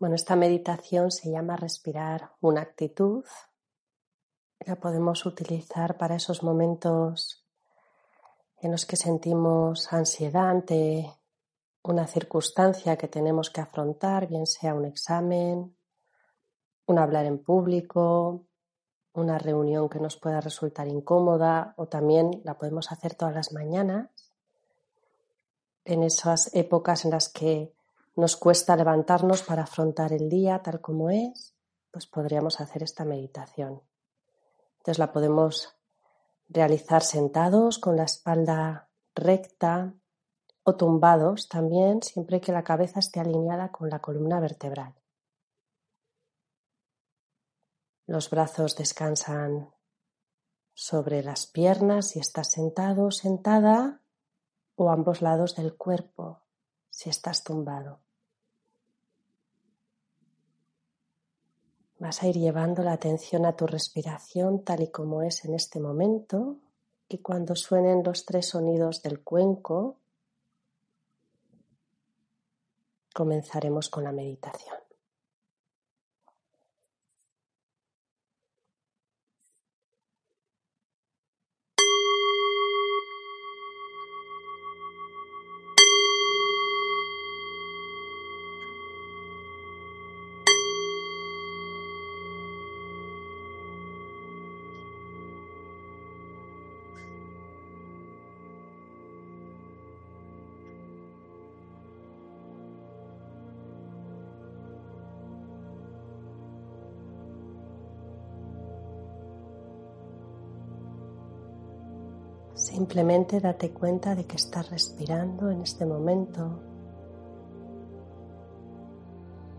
Bueno, esta meditación se llama respirar una actitud. La podemos utilizar para esos momentos en los que sentimos ansiedad ante una circunstancia que tenemos que afrontar, bien sea un examen, un hablar en público, una reunión que nos pueda resultar incómoda o también la podemos hacer todas las mañanas en esas épocas en las que nos cuesta levantarnos para afrontar el día tal como es, pues podríamos hacer esta meditación. Entonces la podemos realizar sentados con la espalda recta o tumbados también, siempre que la cabeza esté alineada con la columna vertebral. Los brazos descansan sobre las piernas si estás sentado sentada o ambos lados del cuerpo si estás tumbado. Vas a ir llevando la atención a tu respiración tal y como es en este momento y cuando suenen los tres sonidos del cuenco, comenzaremos con la meditación. Simplemente date cuenta de que estás respirando en este momento,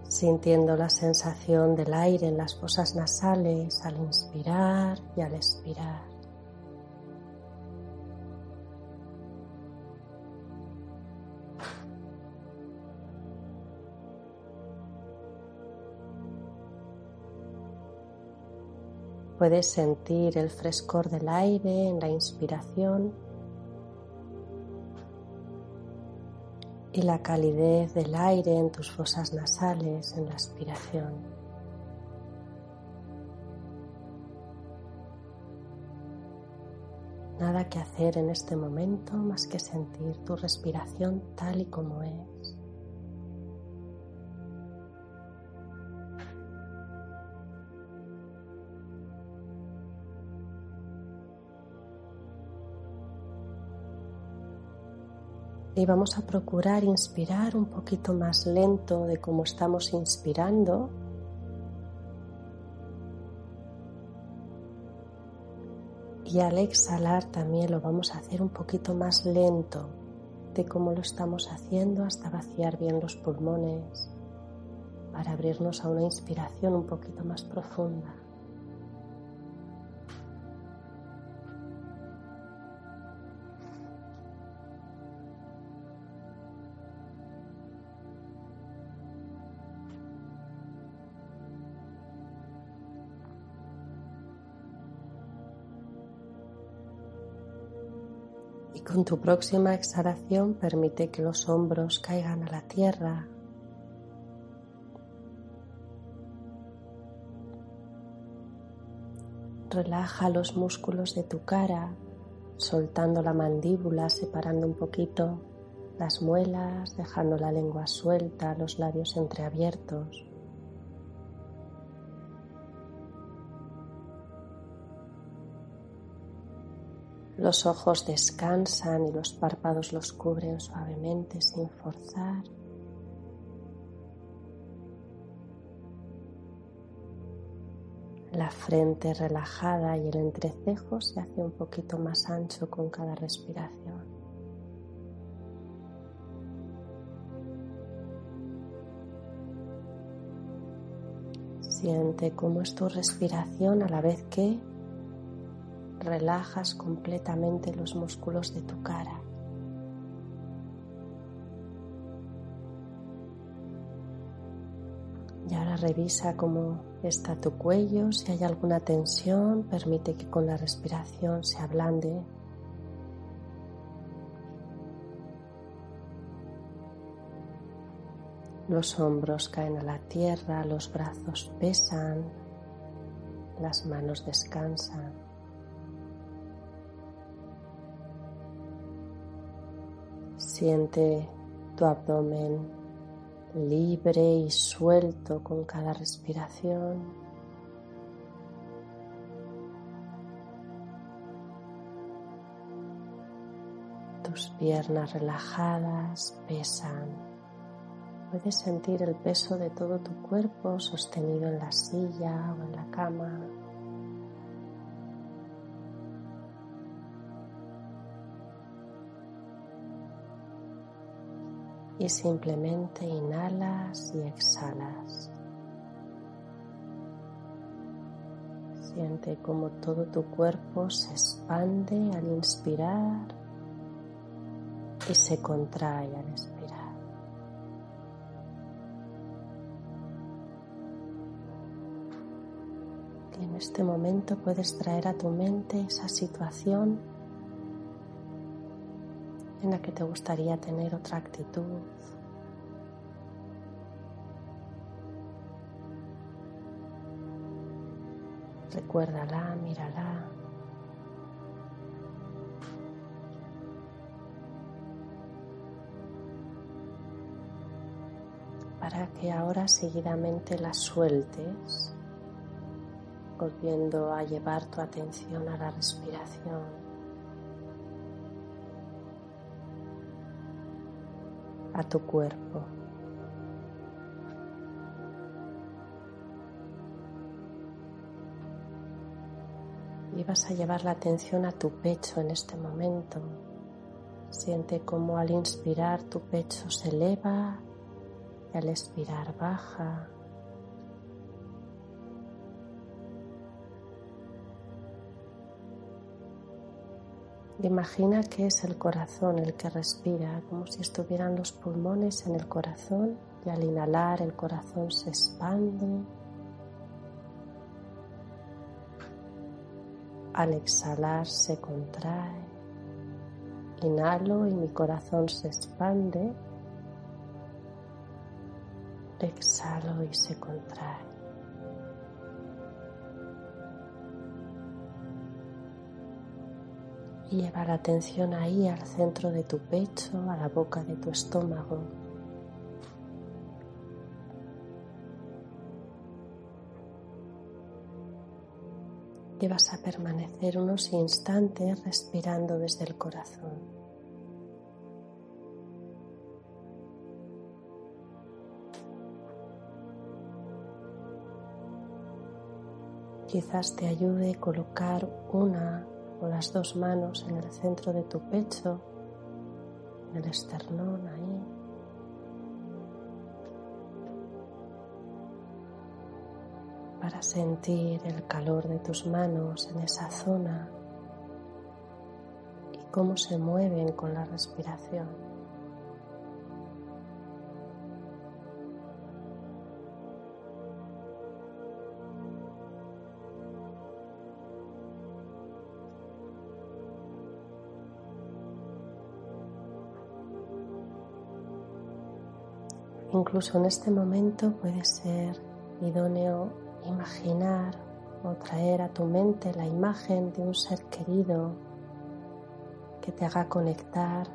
sintiendo la sensación del aire en las fosas nasales al inspirar y al expirar. Puedes sentir el frescor del aire en la inspiración y la calidez del aire en tus fosas nasales en la expiración. Nada que hacer en este momento más que sentir tu respiración tal y como es. Y vamos a procurar inspirar un poquito más lento de cómo estamos inspirando. Y al exhalar también lo vamos a hacer un poquito más lento de cómo lo estamos haciendo hasta vaciar bien los pulmones para abrirnos a una inspiración un poquito más profunda. Con tu próxima exhalación permite que los hombros caigan a la tierra. Relaja los músculos de tu cara, soltando la mandíbula, separando un poquito las muelas, dejando la lengua suelta, los labios entreabiertos. Los ojos descansan y los párpados los cubren suavemente sin forzar. La frente relajada y el entrecejo se hace un poquito más ancho con cada respiración. Siente cómo es tu respiración a la vez que relajas completamente los músculos de tu cara. Y ahora revisa cómo está tu cuello, si hay alguna tensión, permite que con la respiración se ablande. Los hombros caen a la tierra, los brazos pesan, las manos descansan. Siente tu abdomen libre y suelto con cada respiración. Tus piernas relajadas pesan. Puedes sentir el peso de todo tu cuerpo sostenido en la silla o en la cama. Y simplemente inhalas y exhalas. Siente como todo tu cuerpo se expande al inspirar y se contrae al expirar. Y en este momento puedes traer a tu mente esa situación en la que te gustaría tener otra actitud. Recuérdala, mírala. Para que ahora seguidamente la sueltes, volviendo a llevar tu atención a la respiración. A tu cuerpo. Y vas a llevar la atención a tu pecho en este momento. Siente como al inspirar tu pecho se eleva y al expirar baja. Imagina que es el corazón el que respira, como si estuvieran los pulmones en el corazón y al inhalar el corazón se expande. Al exhalar se contrae. Inhalo y mi corazón se expande. Exhalo y se contrae. Y lleva la atención ahí al centro de tu pecho, a la boca de tu estómago. Y vas a permanecer unos instantes respirando desde el corazón. Quizás te ayude a colocar una o las dos manos en el centro de tu pecho, en el esternón ahí. Para sentir el calor de tus manos en esa zona y cómo se mueven con la respiración. Incluso en este momento puede ser idóneo imaginar o traer a tu mente la imagen de un ser querido que te haga conectar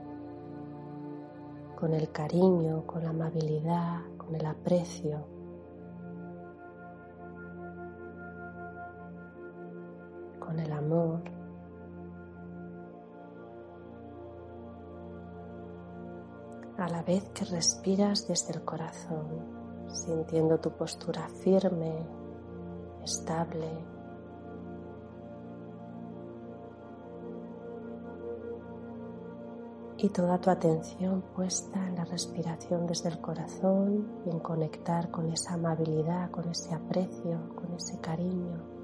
con el cariño, con la amabilidad, con el aprecio. con el amor. A la vez que respiras desde el corazón, sintiendo tu postura firme, estable. y toda tu atención puesta en la respiración desde el corazón y en conectar con esa amabilidad, con ese aprecio, con ese cariño.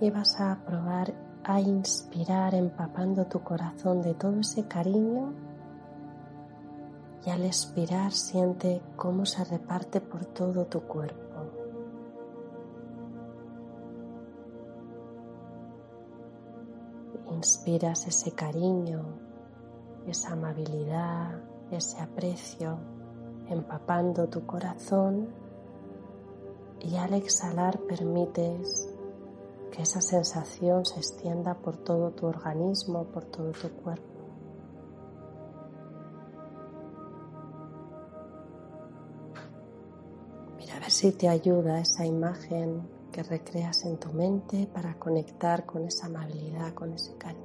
Y vas a probar a inspirar empapando tu corazón de todo ese cariño y al expirar siente cómo se reparte por todo tu cuerpo. Inspiras ese cariño, esa amabilidad, ese aprecio, empapando tu corazón y al exhalar permites que esa sensación se extienda por todo tu organismo, por todo tu cuerpo. Mira a ver si te ayuda esa imagen que recreas en tu mente para conectar con esa amabilidad, con ese cariño.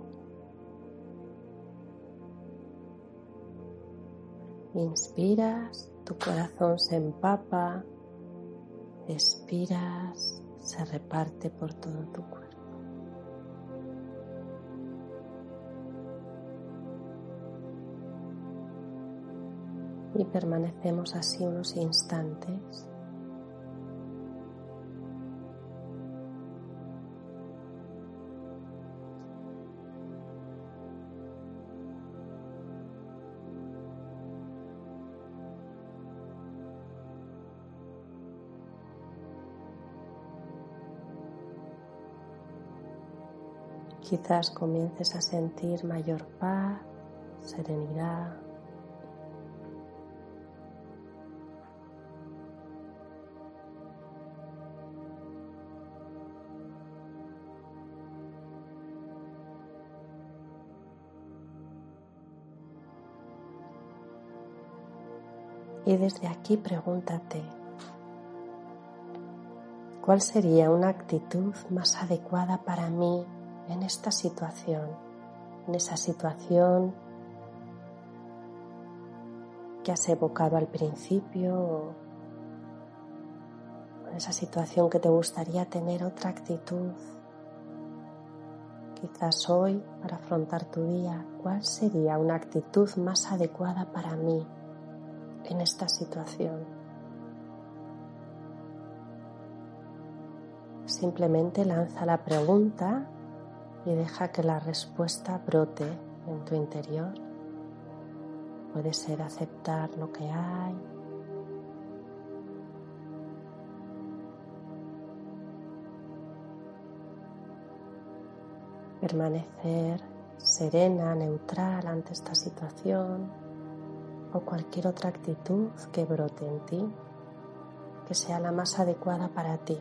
Inspiras, tu corazón se empapa, expiras, se reparte por todo tu cuerpo. Y permanecemos así unos instantes Quizás comiences a sentir mayor paz, serenidad. Y desde aquí pregúntate, ¿cuál sería una actitud más adecuada para mí en esta situación, en esa situación que has evocado al principio, en esa situación que te gustaría tener otra actitud. Quizás hoy, para afrontar tu día, ¿cuál sería una actitud más adecuada para mí en esta situación? Simplemente lanza la pregunta y deja que la respuesta brote en tu interior. Puede ser aceptar lo que hay. Permanecer serena, neutral ante esta situación o cualquier otra actitud que brote en ti, que sea la más adecuada para ti.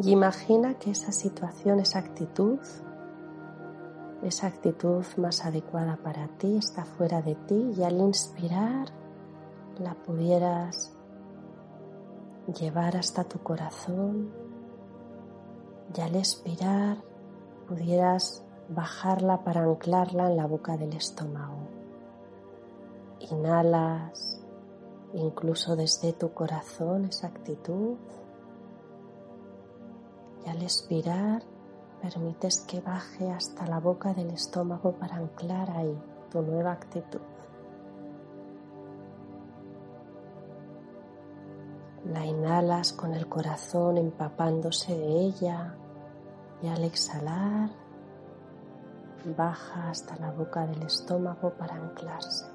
Y imagina que esa situación, esa actitud, esa actitud más adecuada para ti está fuera de ti y al inspirar la pudieras llevar hasta tu corazón y al expirar pudieras bajarla para anclarla en la boca del estómago. Inhalas incluso desde tu corazón esa actitud y al expirar permites que baje hasta la boca del estómago para anclar ahí tu nueva actitud. La inhalas con el corazón empapándose de ella y al exhalar baja hasta la boca del estómago para anclarse.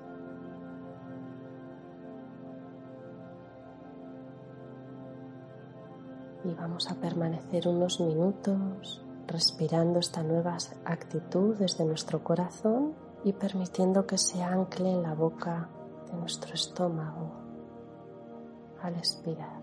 Y vamos a permanecer unos minutos respirando esta nueva actitud desde nuestro corazón y permitiendo que se ancle en la boca de nuestro estómago al expirar.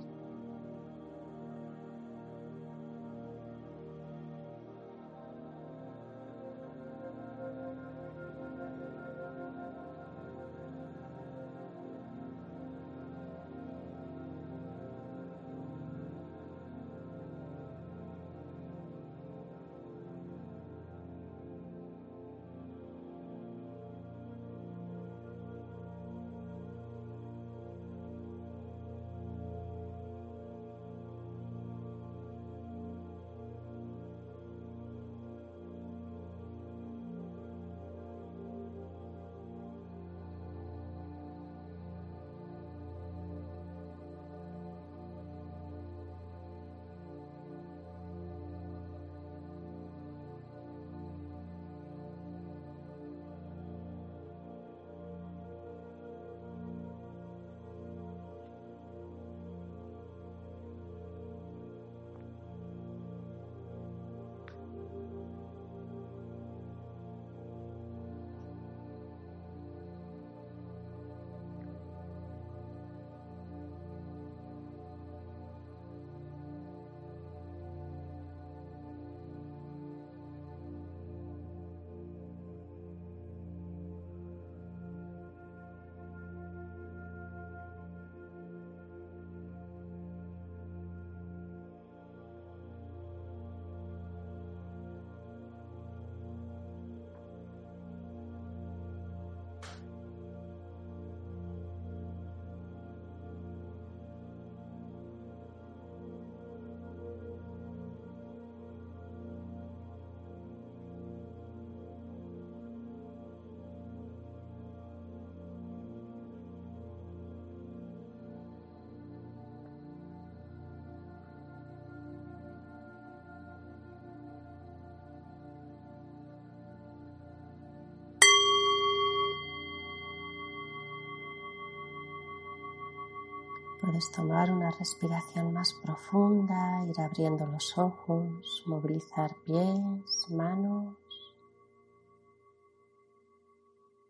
Puedes tomar una respiración más profunda, ir abriendo los ojos, movilizar pies, manos,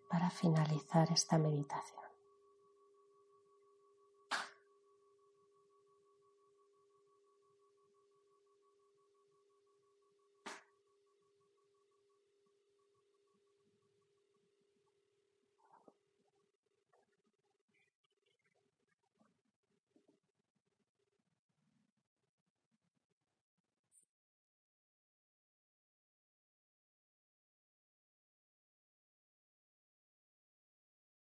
para finalizar esta meditación.